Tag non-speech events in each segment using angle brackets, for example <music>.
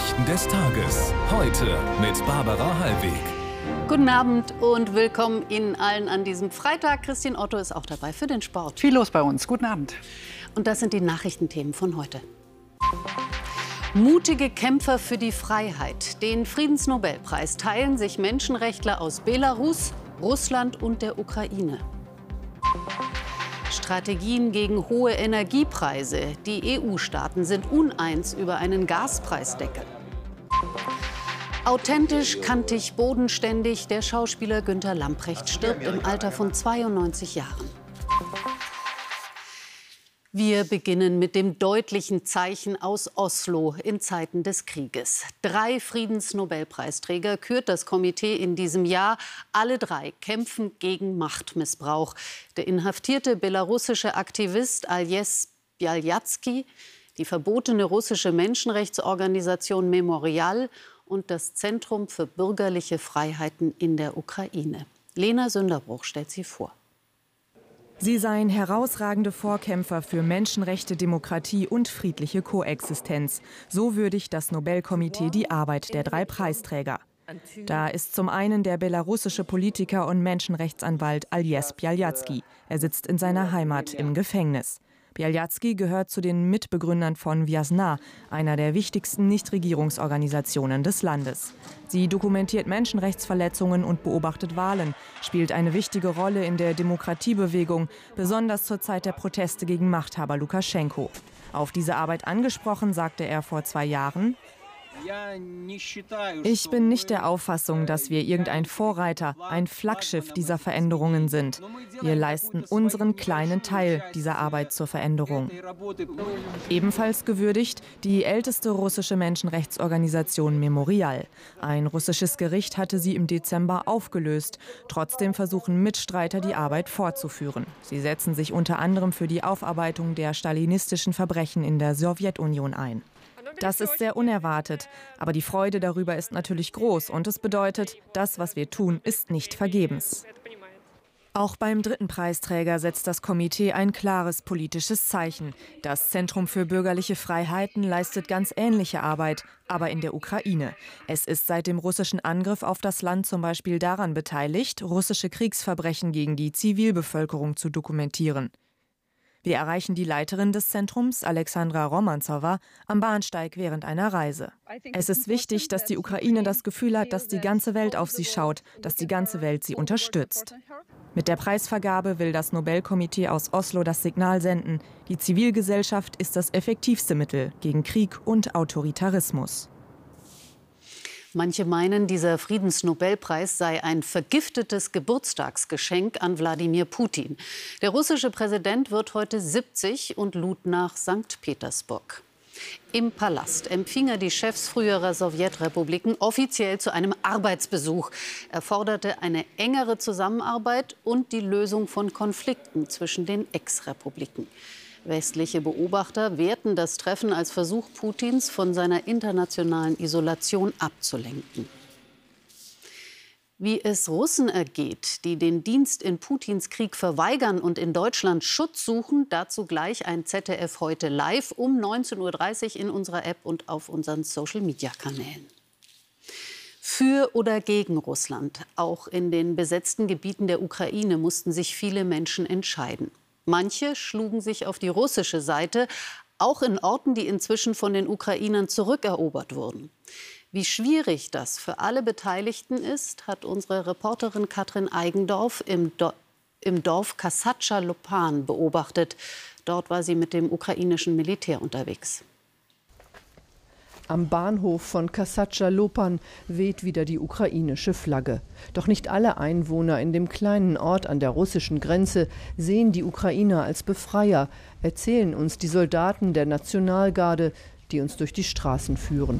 Nachrichten des Tages. Heute mit Barbara Hallweg. Guten Abend und willkommen Ihnen allen an diesem Freitag. Christine Otto ist auch dabei für den Sport. Viel los bei uns. Guten Abend. Und das sind die Nachrichtenthemen von heute. Mutige Kämpfer für die Freiheit. Den Friedensnobelpreis teilen sich Menschenrechtler aus Belarus, Russland und der Ukraine. Strategien gegen hohe Energiepreise. Die EU-Staaten sind uneins über einen Gaspreisdeckel. Authentisch, kantig, bodenständig. Der Schauspieler Günter Lamprecht stirbt im Alter von 92 Jahren. Wir beginnen mit dem deutlichen Zeichen aus Oslo in Zeiten des Krieges. Drei Friedensnobelpreisträger kürt das Komitee in diesem Jahr. Alle drei kämpfen gegen Machtmissbrauch. Der inhaftierte belarussische Aktivist Aljes Bialyatsky, die verbotene russische Menschenrechtsorganisation Memorial und das Zentrum für bürgerliche Freiheiten in der Ukraine. Lena Sünderbruch stellt sie vor. Sie seien herausragende Vorkämpfer für Menschenrechte, Demokratie und friedliche Koexistenz. So würdigt das Nobelkomitee die Arbeit der drei Preisträger. Da ist zum einen der belarussische Politiker und Menschenrechtsanwalt Aljes Bialyatsky. Er sitzt in seiner Heimat im Gefängnis. Bialyatsky gehört zu den Mitbegründern von Vyazna, einer der wichtigsten Nichtregierungsorganisationen des Landes. Sie dokumentiert Menschenrechtsverletzungen und beobachtet Wahlen, spielt eine wichtige Rolle in der Demokratiebewegung, besonders zur Zeit der Proteste gegen Machthaber Lukaschenko. Auf diese Arbeit angesprochen, sagte er vor zwei Jahren, ich bin nicht der Auffassung, dass wir irgendein Vorreiter, ein Flaggschiff dieser Veränderungen sind. Wir leisten unseren kleinen Teil dieser Arbeit zur Veränderung. Ebenfalls gewürdigt die älteste russische Menschenrechtsorganisation Memorial. Ein russisches Gericht hatte sie im Dezember aufgelöst. Trotzdem versuchen Mitstreiter, die Arbeit fortzuführen. Sie setzen sich unter anderem für die Aufarbeitung der stalinistischen Verbrechen in der Sowjetunion ein. Das ist sehr unerwartet, aber die Freude darüber ist natürlich groß und es bedeutet, das, was wir tun, ist nicht vergebens. Auch beim dritten Preisträger setzt das Komitee ein klares politisches Zeichen. Das Zentrum für bürgerliche Freiheiten leistet ganz ähnliche Arbeit, aber in der Ukraine. Es ist seit dem russischen Angriff auf das Land zum Beispiel daran beteiligt, russische Kriegsverbrechen gegen die Zivilbevölkerung zu dokumentieren. Wir erreichen die Leiterin des Zentrums, Alexandra Romanzowa, am Bahnsteig während einer Reise. Es ist wichtig, dass die Ukraine das Gefühl hat, dass die ganze Welt auf sie schaut, dass die ganze Welt sie unterstützt. Mit der Preisvergabe will das Nobelkomitee aus Oslo das Signal senden, die Zivilgesellschaft ist das effektivste Mittel gegen Krieg und Autoritarismus. Manche meinen, dieser Friedensnobelpreis sei ein vergiftetes Geburtstagsgeschenk an Wladimir Putin. Der russische Präsident wird heute 70 und lud nach St. Petersburg. Im Palast empfing er die Chefs früherer Sowjetrepubliken offiziell zu einem Arbeitsbesuch. Er forderte eine engere Zusammenarbeit und die Lösung von Konflikten zwischen den Ex-Republiken. Westliche Beobachter werten das Treffen als Versuch Putins, von seiner internationalen Isolation abzulenken. Wie es Russen ergeht, die den Dienst in Putins Krieg verweigern und in Deutschland Schutz suchen, dazu gleich ein ZDF heute live um 19.30 Uhr in unserer App und auf unseren Social-Media-Kanälen. Für oder gegen Russland. Auch in den besetzten Gebieten der Ukraine mussten sich viele Menschen entscheiden. Manche schlugen sich auf die russische Seite, auch in Orten, die inzwischen von den Ukrainern zurückerobert wurden. Wie schwierig das für alle Beteiligten ist, hat unsere Reporterin Katrin Eigendorf im, Do im Dorf Kasatscha Lopan beobachtet. Dort war sie mit dem ukrainischen Militär unterwegs. Am Bahnhof von Kasatscha Lopan weht wieder die ukrainische Flagge. Doch nicht alle Einwohner in dem kleinen Ort an der russischen Grenze sehen die Ukrainer als Befreier, erzählen uns die Soldaten der Nationalgarde, die uns durch die Straßen führen.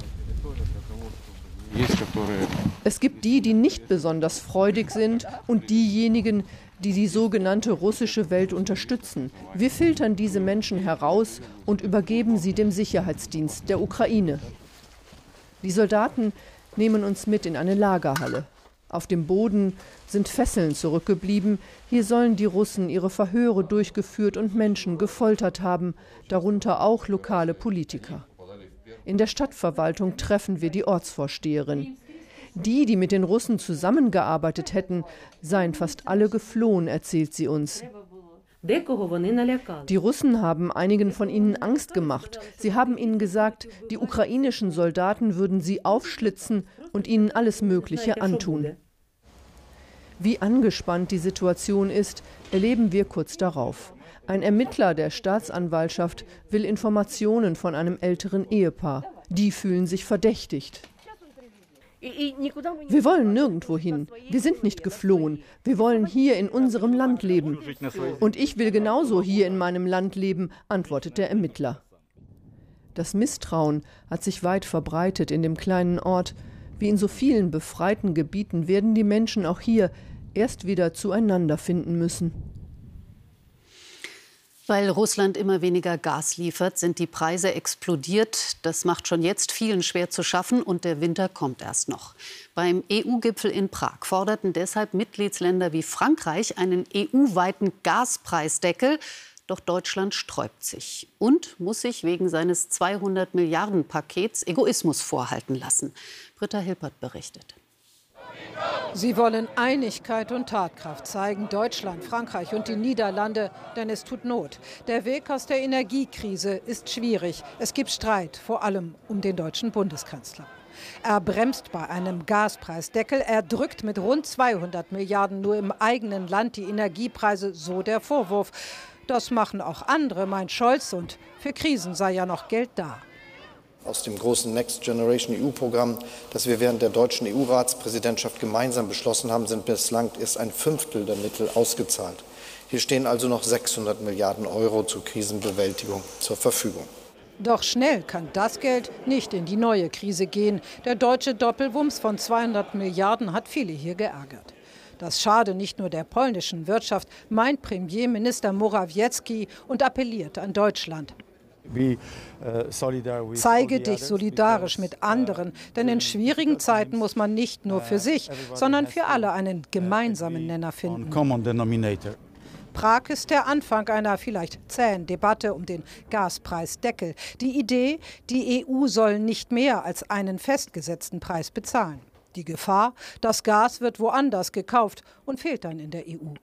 Es gibt die, die nicht besonders freudig sind und diejenigen, die die sogenannte russische Welt unterstützen. Wir filtern diese Menschen heraus und übergeben sie dem Sicherheitsdienst der Ukraine. Die Soldaten nehmen uns mit in eine Lagerhalle. Auf dem Boden sind Fesseln zurückgeblieben. Hier sollen die Russen ihre Verhöre durchgeführt und Menschen gefoltert haben, darunter auch lokale Politiker. In der Stadtverwaltung treffen wir die Ortsvorsteherin. Die, die mit den Russen zusammengearbeitet hätten, seien fast alle geflohen, erzählt sie uns. Die Russen haben einigen von ihnen Angst gemacht. Sie haben ihnen gesagt, die ukrainischen Soldaten würden sie aufschlitzen und ihnen alles Mögliche antun. Wie angespannt die Situation ist, erleben wir kurz darauf. Ein Ermittler der Staatsanwaltschaft will Informationen von einem älteren Ehepaar. Die fühlen sich verdächtigt. Wir wollen nirgendwo hin. Wir sind nicht geflohen. Wir wollen hier in unserem Land leben. Und ich will genauso hier in meinem Land leben, antwortet der Ermittler. Das Misstrauen hat sich weit verbreitet in dem kleinen Ort. Wie in so vielen befreiten Gebieten werden die Menschen auch hier erst wieder zueinander finden müssen. Weil Russland immer weniger Gas liefert, sind die Preise explodiert. Das macht schon jetzt vielen schwer zu schaffen und der Winter kommt erst noch. Beim EU-Gipfel in Prag forderten deshalb Mitgliedsländer wie Frankreich einen EU-weiten Gaspreisdeckel. Doch Deutschland sträubt sich und muss sich wegen seines 200 Milliarden Pakets Egoismus vorhalten lassen. Britta Hilpert berichtet. Sie wollen Einigkeit und Tatkraft zeigen, Deutschland, Frankreich und die Niederlande, denn es tut Not. Der Weg aus der Energiekrise ist schwierig. Es gibt Streit, vor allem um den deutschen Bundeskanzler. Er bremst bei einem Gaspreisdeckel. Er drückt mit rund 200 Milliarden nur im eigenen Land die Energiepreise, so der Vorwurf. Das machen auch andere, meint Scholz, und für Krisen sei ja noch Geld da aus dem großen Next Generation EU-Programm, das wir während der deutschen EU-Ratspräsidentschaft gemeinsam beschlossen haben, sind bislang erst ein Fünftel der Mittel ausgezahlt. Hier stehen also noch 600 Milliarden Euro zur Krisenbewältigung zur Verfügung. Doch schnell kann das Geld nicht in die neue Krise gehen. Der deutsche Doppelwumms von 200 Milliarden hat viele hier geärgert. Das schade nicht nur der polnischen Wirtschaft, meint Premierminister Morawiecki und appelliert an Deutschland. Äh, Zeige dich solidarisch mit uh, anderen, denn in schwierigen Zeiten muss man nicht nur für uh, sich, sondern für alle einen gemeinsamen Nenner finden. Prag ist der Anfang einer vielleicht zähen Debatte um den Gaspreisdeckel. Die Idee, die EU soll nicht mehr als einen festgesetzten Preis bezahlen. Die Gefahr, das Gas wird woanders gekauft und fehlt dann in der EU.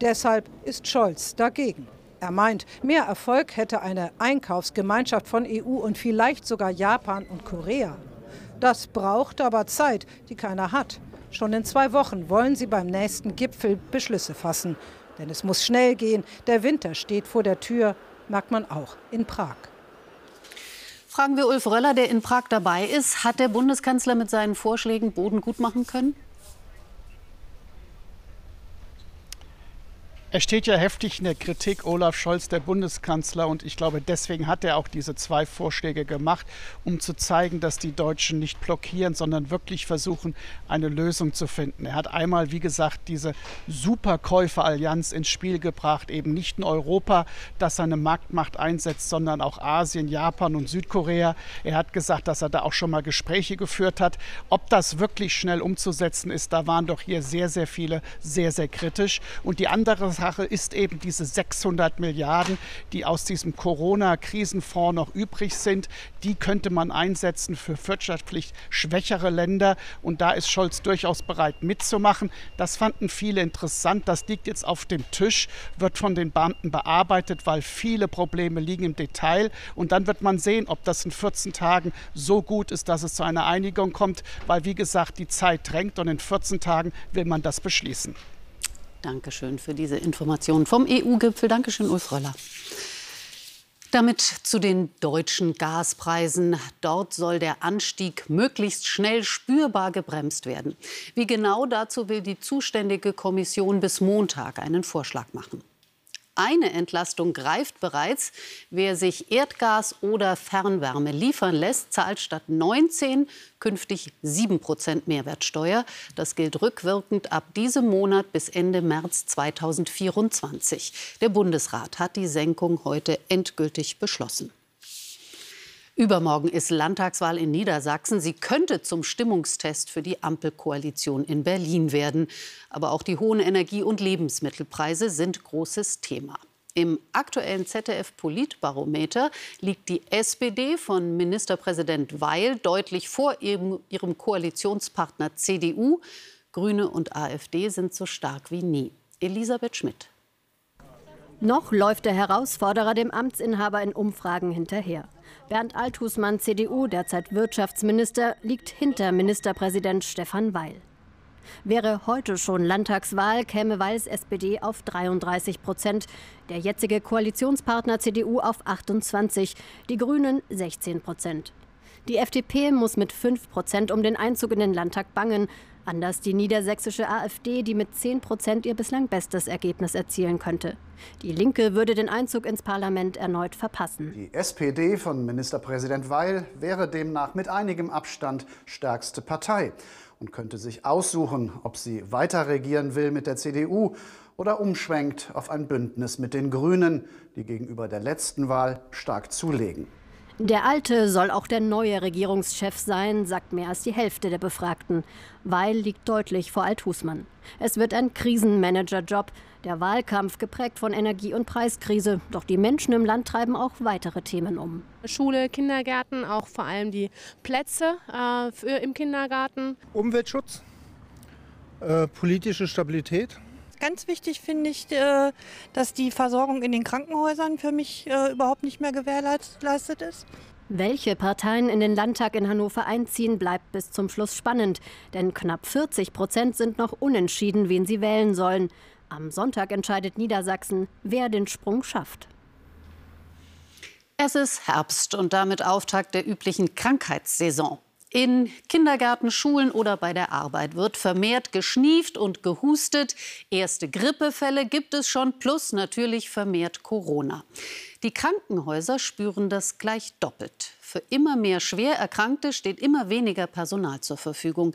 Deshalb ist Scholz dagegen. Er meint, mehr Erfolg hätte eine Einkaufsgemeinschaft von EU und vielleicht sogar Japan und Korea. Das braucht aber Zeit, die keiner hat. Schon in zwei Wochen wollen sie beim nächsten Gipfel Beschlüsse fassen. Denn es muss schnell gehen. Der Winter steht vor der Tür, merkt man auch in Prag. Fragen wir Ulf Röller, der in Prag dabei ist. Hat der Bundeskanzler mit seinen Vorschlägen Boden gut machen können? Er steht ja heftig in der Kritik, Olaf Scholz, der Bundeskanzler, und ich glaube, deswegen hat er auch diese zwei Vorschläge gemacht, um zu zeigen, dass die Deutschen nicht blockieren, sondern wirklich versuchen, eine Lösung zu finden. Er hat einmal, wie gesagt, diese Superkäuferallianz ins Spiel gebracht, eben nicht nur Europa, das seine Marktmacht einsetzt, sondern auch Asien, Japan und Südkorea. Er hat gesagt, dass er da auch schon mal Gespräche geführt hat. Ob das wirklich schnell umzusetzen ist, da waren doch hier sehr, sehr viele sehr, sehr kritisch. Und die andere Sache ist eben diese 600 Milliarden, die aus diesem Corona-Krisenfonds noch übrig sind. Die könnte man einsetzen für wirtschaftlich schwächere Länder. Und da ist Scholz durchaus bereit mitzumachen. Das fanden viele interessant. Das liegt jetzt auf dem Tisch, wird von den Beamten bearbeitet, weil viele Probleme liegen im Detail. Und dann wird man sehen, ob das in 14 Tagen so gut ist, dass es zu einer Einigung kommt. Weil, wie gesagt, die Zeit drängt und in 14 Tagen will man das beschließen. Dankeschön für diese Informationen vom EU-Gipfel. Dankeschön, Ulf Röller. Damit zu den deutschen Gaspreisen. Dort soll der Anstieg möglichst schnell spürbar gebremst werden. Wie genau dazu will die zuständige Kommission bis Montag einen Vorschlag machen. Eine Entlastung greift bereits. Wer sich Erdgas oder Fernwärme liefern lässt, zahlt statt 19 künftig 7 Prozent Mehrwertsteuer. Das gilt rückwirkend ab diesem Monat bis Ende März 2024. Der Bundesrat hat die Senkung heute endgültig beschlossen. Übermorgen ist Landtagswahl in Niedersachsen. Sie könnte zum Stimmungstest für die Ampelkoalition in Berlin werden. Aber auch die hohen Energie- und Lebensmittelpreise sind großes Thema. Im aktuellen ZDF-Politbarometer liegt die SPD von Ministerpräsident Weil deutlich vor ihrem, Koalitionspartner CDU. Grüne und AfD sind so stark wie nie. Elisabeth Schmidt. Noch läuft der Herausforderer dem Amtsinhaber in Umfragen hinterher. Bernd Althusmann, CDU, derzeit Wirtschaftsminister, liegt hinter Ministerpräsident Stefan Weil. Wäre heute schon Landtagswahl, käme Weils SPD auf 33 Prozent, der jetzige Koalitionspartner CDU auf 28, die Grünen 16 Prozent. Die FDP muss mit 5 Prozent um den Einzug in den Landtag bangen. Anders die niedersächsische AfD, die mit 10 Prozent ihr bislang bestes Ergebnis erzielen könnte. Die Linke würde den Einzug ins Parlament erneut verpassen. Die SPD von Ministerpräsident Weil wäre demnach mit einigem Abstand stärkste Partei und könnte sich aussuchen, ob sie weiter regieren will mit der CDU oder umschwenkt auf ein Bündnis mit den Grünen, die gegenüber der letzten Wahl stark zulegen. Der Alte soll auch der neue Regierungschef sein, sagt mehr als die Hälfte der Befragten. Weil liegt deutlich vor Althusmann. Es wird ein Krisenmanager-Job. Der Wahlkampf geprägt von Energie- und Preiskrise. Doch die Menschen im Land treiben auch weitere Themen um. Schule, Kindergärten, auch vor allem die Plätze äh, für, im Kindergarten. Umweltschutz, äh, politische Stabilität. Ganz wichtig finde ich, äh, dass die Versorgung in den Krankenhäusern für mich äh, überhaupt nicht mehr gewährleistet ist. Welche Parteien in den Landtag in Hannover einziehen, bleibt bis zum Schluss spannend. Denn knapp 40 Prozent sind noch unentschieden, wen sie wählen sollen. Am Sonntag entscheidet Niedersachsen, wer den Sprung schafft. Es ist Herbst und damit Auftakt der üblichen Krankheitssaison. In Kindergärten, Schulen oder bei der Arbeit wird vermehrt geschnieft und gehustet. Erste Grippefälle gibt es schon, plus natürlich vermehrt Corona. Die Krankenhäuser spüren das gleich doppelt. Für immer mehr Schwererkrankte steht immer weniger Personal zur Verfügung.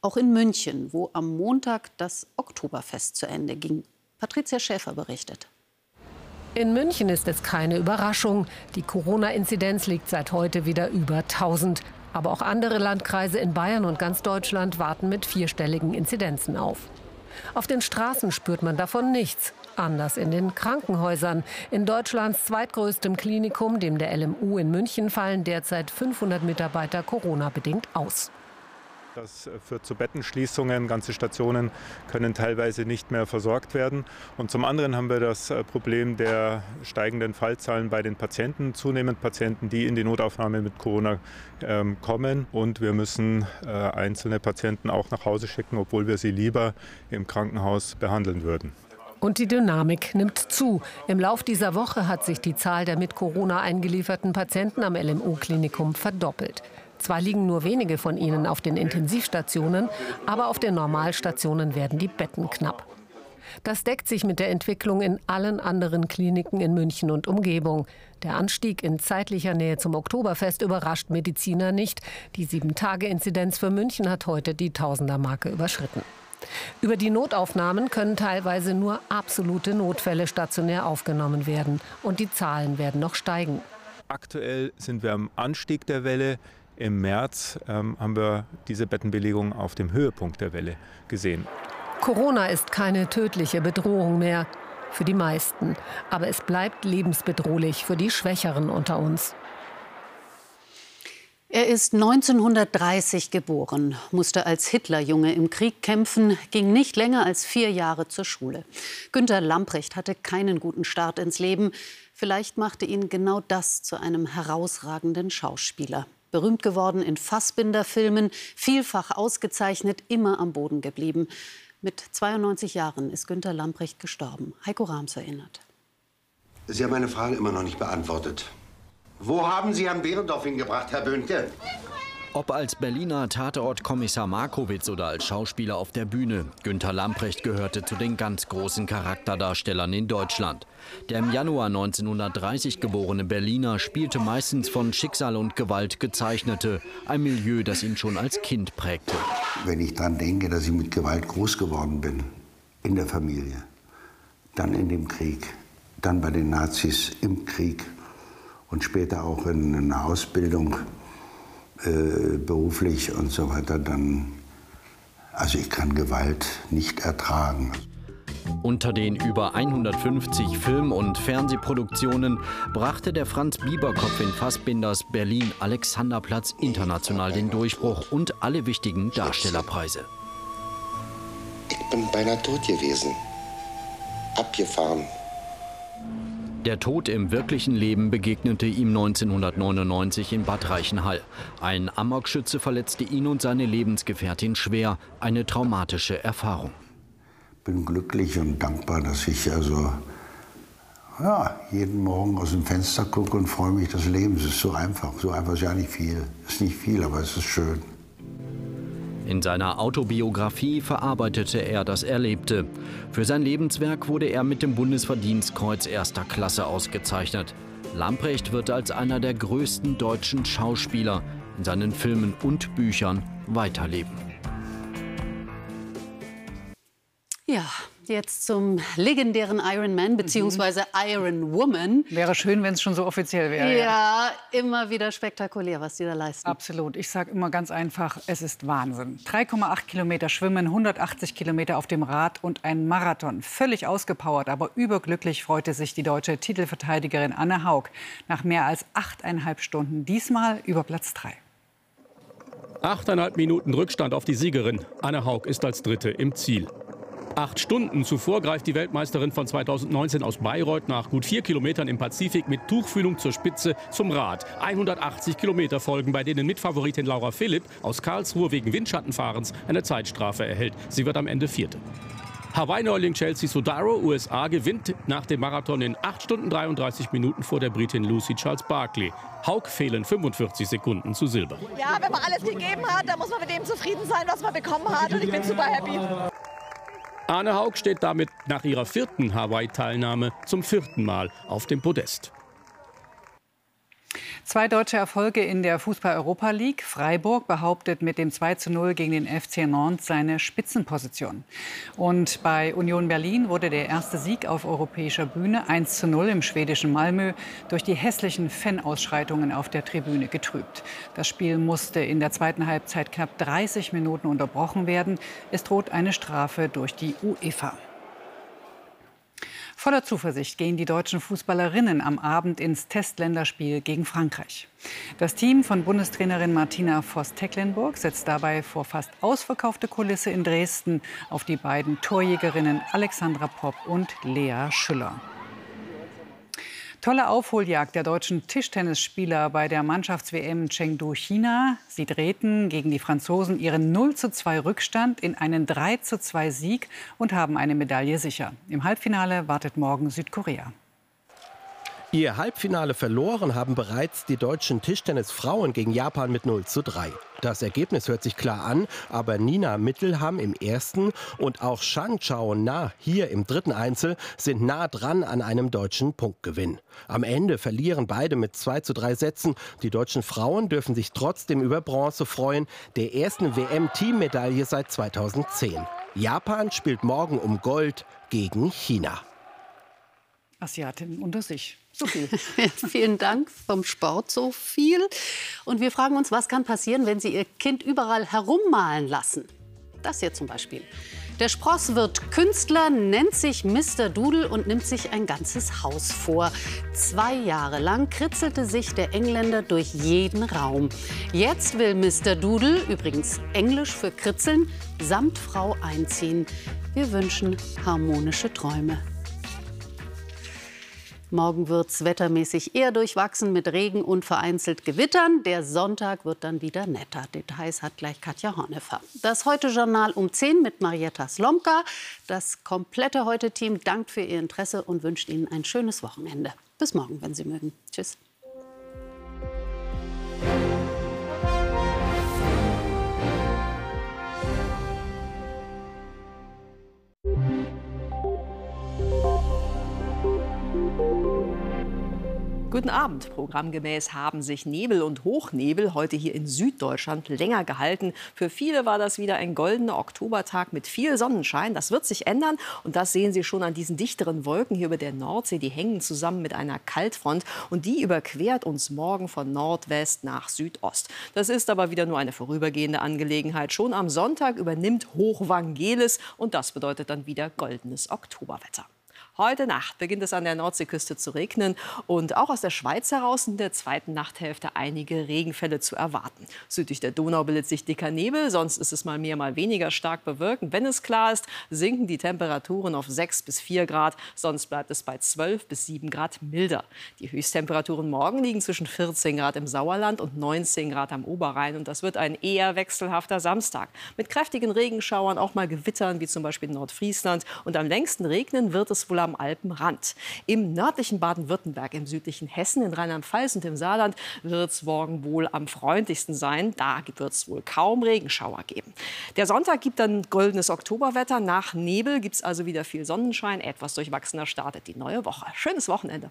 Auch in München, wo am Montag das Oktoberfest zu Ende ging. Patricia Schäfer berichtet. In München ist es keine Überraschung. Die Corona-Inzidenz liegt seit heute wieder über 1000. Aber auch andere Landkreise in Bayern und ganz Deutschland warten mit vierstelligen Inzidenzen auf. Auf den Straßen spürt man davon nichts. Anders in den Krankenhäusern. In Deutschlands zweitgrößtem Klinikum, dem der LMU in München, fallen derzeit 500 Mitarbeiter Corona-bedingt aus. Das äh, führt zu Bettenschließungen. Ganze Stationen können teilweise nicht mehr versorgt werden. Und zum anderen haben wir das äh, Problem der steigenden Fallzahlen bei den Patienten, zunehmend Patienten, die in die Notaufnahme mit Corona ähm, kommen. Und wir müssen äh, einzelne Patienten auch nach Hause schicken, obwohl wir sie lieber im Krankenhaus behandeln würden. Und die Dynamik nimmt zu. Im Lauf dieser Woche hat sich die Zahl der mit Corona eingelieferten Patienten am LMU-Klinikum verdoppelt. Zwar liegen nur wenige von ihnen auf den Intensivstationen, aber auf den Normalstationen werden die Betten knapp. Das deckt sich mit der Entwicklung in allen anderen Kliniken in München und Umgebung. Der Anstieg in zeitlicher Nähe zum Oktoberfest überrascht Mediziner nicht. Die Sieben-Tage-Inzidenz für München hat heute die Tausender-Marke überschritten. Über die Notaufnahmen können teilweise nur absolute Notfälle stationär aufgenommen werden. Und die Zahlen werden noch steigen. Aktuell sind wir am Anstieg der Welle. Im März ähm, haben wir diese Bettenbelegung auf dem Höhepunkt der Welle gesehen. Corona ist keine tödliche Bedrohung mehr für die meisten, aber es bleibt lebensbedrohlich für die Schwächeren unter uns. Er ist 1930 geboren, musste als Hitlerjunge im Krieg kämpfen, ging nicht länger als vier Jahre zur Schule. Günter Lamprecht hatte keinen guten Start ins Leben. Vielleicht machte ihn genau das zu einem herausragenden Schauspieler berühmt geworden in Fassbinder-Filmen, vielfach ausgezeichnet, immer am Boden geblieben. Mit 92 Jahren ist Günter Lamprecht gestorben. Heiko Rams erinnert. Sie haben meine Frage immer noch nicht beantwortet. Wo haben Sie Herrn Behrendorf hingebracht, Herr Böhnke? Ob als Berliner Tatortkommissar Markowitz oder als Schauspieler auf der Bühne, Günter Lamprecht gehörte zu den ganz großen Charakterdarstellern in Deutschland. Der im Januar 1930 geborene Berliner spielte meistens von Schicksal und Gewalt gezeichnete, ein Milieu, das ihn schon als Kind prägte. Wenn ich daran denke, dass ich mit Gewalt groß geworden bin, in der Familie, dann in dem Krieg, dann bei den Nazis im Krieg und später auch in einer Ausbildung, äh, beruflich und so weiter, dann, also ich kann Gewalt nicht ertragen. Unter den über 150 Film- und Fernsehproduktionen brachte der Franz Bieberkopf in Fassbinders Berlin Alexanderplatz international den Durchbruch und alle wichtigen Darstellerpreise. Ich bin beinahe tot gewesen. Abgefahren. Der Tod im wirklichen Leben begegnete ihm 1999 in Bad Reichenhall. Ein Amokschütze verletzte ihn und seine Lebensgefährtin schwer. Eine traumatische Erfahrung. Ich bin glücklich und dankbar, dass ich also ja, jeden Morgen aus dem Fenster gucke und freue mich des Lebens. Es ist so einfach. So einfach ist ja nicht viel. Ist nicht viel, aber es ist schön. In seiner Autobiografie verarbeitete er das Erlebte. Für sein Lebenswerk wurde er mit dem Bundesverdienstkreuz erster Klasse ausgezeichnet. Lamprecht wird als einer der größten deutschen Schauspieler in seinen Filmen und Büchern weiterleben. Jetzt zum legendären Iron Man bzw. Iron Woman. Wäre schön, wenn es schon so offiziell wäre. Ja, immer wieder spektakulär, was die da leisten. Absolut. Ich sage immer ganz einfach, es ist Wahnsinn. 3,8 Kilometer Schwimmen, 180 Kilometer auf dem Rad und ein Marathon. Völlig ausgepowert, aber überglücklich freute sich die deutsche Titelverteidigerin Anne Haug nach mehr als achteinhalb Stunden. Diesmal über Platz 3. Achteinhalb Minuten Rückstand auf die Siegerin. Anne Haug ist als Dritte im Ziel. Acht Stunden zuvor greift die Weltmeisterin von 2019 aus Bayreuth nach gut vier Kilometern im Pazifik mit Tuchfühlung zur Spitze zum Rad. 180 Kilometer folgen, bei denen Mitfavoritin Laura Philipp aus Karlsruhe wegen Windschattenfahrens eine Zeitstrafe erhält. Sie wird am Ende Vierte. Hawaii-Neuling Chelsea Sodaro, USA, gewinnt nach dem Marathon in 8 Stunden 33 Minuten vor der Britin Lucy Charles Barkley. Haug fehlen 45 Sekunden zu Silber. Ja, wenn man alles gegeben hat, dann muss man mit dem zufrieden sein, was man bekommen hat. Und ich bin super happy. Arne Haug steht damit nach ihrer vierten Hawaii-Teilnahme zum vierten Mal auf dem Podest. Zwei deutsche Erfolge in der Fußball-Europa League. Freiburg behauptet mit dem 2 zu 0 gegen den FC Nantes seine Spitzenposition. Und bei Union Berlin wurde der erste Sieg auf europäischer Bühne 1 zu 0 im schwedischen Malmö durch die hässlichen Fan-Ausschreitungen auf der Tribüne getrübt. Das Spiel musste in der zweiten Halbzeit knapp 30 Minuten unterbrochen werden. Es droht eine Strafe durch die UEFA. Voller Zuversicht gehen die deutschen Fußballerinnen am Abend ins Testländerspiel gegen Frankreich. Das Team von Bundestrainerin Martina Voss-Tecklenburg setzt dabei vor fast ausverkaufte Kulisse in Dresden auf die beiden Torjägerinnen Alexandra Popp und Lea Schüller. Tolle Aufholjagd der deutschen Tischtennisspieler bei der Mannschafts-WM Chengdu, China. Sie drehten gegen die Franzosen ihren 0 zu 2 Rückstand in einen 3 zu 2 Sieg und haben eine Medaille sicher. Im Halbfinale wartet morgen Südkorea. Ihr Halbfinale verloren haben bereits die deutschen Tischtennisfrauen gegen Japan mit 0 zu 3. Das Ergebnis hört sich klar an, aber Nina Mittelham im ersten und auch Shan Chao Na hier im dritten Einzel sind nah dran an einem deutschen Punktgewinn. Am Ende verlieren beide mit 2 zu 3 Sätzen. Die deutschen Frauen dürfen sich trotzdem über Bronze freuen, der ersten WM-Teammedaille seit 2010. Japan spielt morgen um Gold gegen China. Asiatinnen unter sich. So viel. <laughs> Vielen Dank vom Sport so viel. Und wir fragen uns, was kann passieren, wenn Sie Ihr Kind überall herummalen lassen? Das hier zum Beispiel. Der Spross wird Künstler, nennt sich Mr. Doodle und nimmt sich ein ganzes Haus vor. Zwei Jahre lang kritzelte sich der Engländer durch jeden Raum. Jetzt will Mr. Doodle, übrigens Englisch für Kritzeln, samt Frau einziehen. Wir wünschen harmonische Träume. Morgen wird es wettermäßig eher durchwachsen mit Regen und vereinzelt Gewittern. Der Sonntag wird dann wieder netter. Details hat gleich Katja Hornefer. Das Heute-Journal um 10 mit Marietta Slomka. Das komplette Heute-Team dankt für Ihr Interesse und wünscht Ihnen ein schönes Wochenende. Bis morgen, wenn Sie mögen. Tschüss. Guten Abend. Programmgemäß haben sich Nebel und Hochnebel heute hier in Süddeutschland länger gehalten. Für viele war das wieder ein goldener Oktobertag mit viel Sonnenschein. Das wird sich ändern und das sehen Sie schon an diesen dichteren Wolken hier über der Nordsee. Die hängen zusammen mit einer Kaltfront und die überquert uns morgen von Nordwest nach Südost. Das ist aber wieder nur eine vorübergehende Angelegenheit. Schon am Sonntag übernimmt Hochvangelis und das bedeutet dann wieder goldenes Oktoberwetter. Heute Nacht beginnt es an der Nordseeküste zu regnen und auch aus der Schweiz heraus in der zweiten Nachthälfte einige Regenfälle zu erwarten. Südlich der Donau bildet sich dicker Nebel, sonst ist es mal mehr, mal weniger stark bewölkt. Wenn es klar ist, sinken die Temperaturen auf 6 bis 4 Grad, sonst bleibt es bei 12 bis 7 Grad milder. Die Höchsttemperaturen morgen liegen zwischen 14 Grad im Sauerland und 19 Grad am Oberrhein und das wird ein eher wechselhafter Samstag. Mit kräftigen Regenschauern, auch mal Gewittern, wie zum Beispiel in Nordfriesland. Und am längsten regnen wird es wohl am Alpenrand. Im nördlichen Baden-Württemberg, im südlichen Hessen, in Rheinland-Pfalz und im Saarland wird es morgen wohl am freundlichsten sein. Da wird es wohl kaum Regenschauer geben. Der Sonntag gibt dann goldenes Oktoberwetter. Nach Nebel gibt es also wieder viel Sonnenschein. Etwas durchwachsener startet die neue Woche. Schönes Wochenende.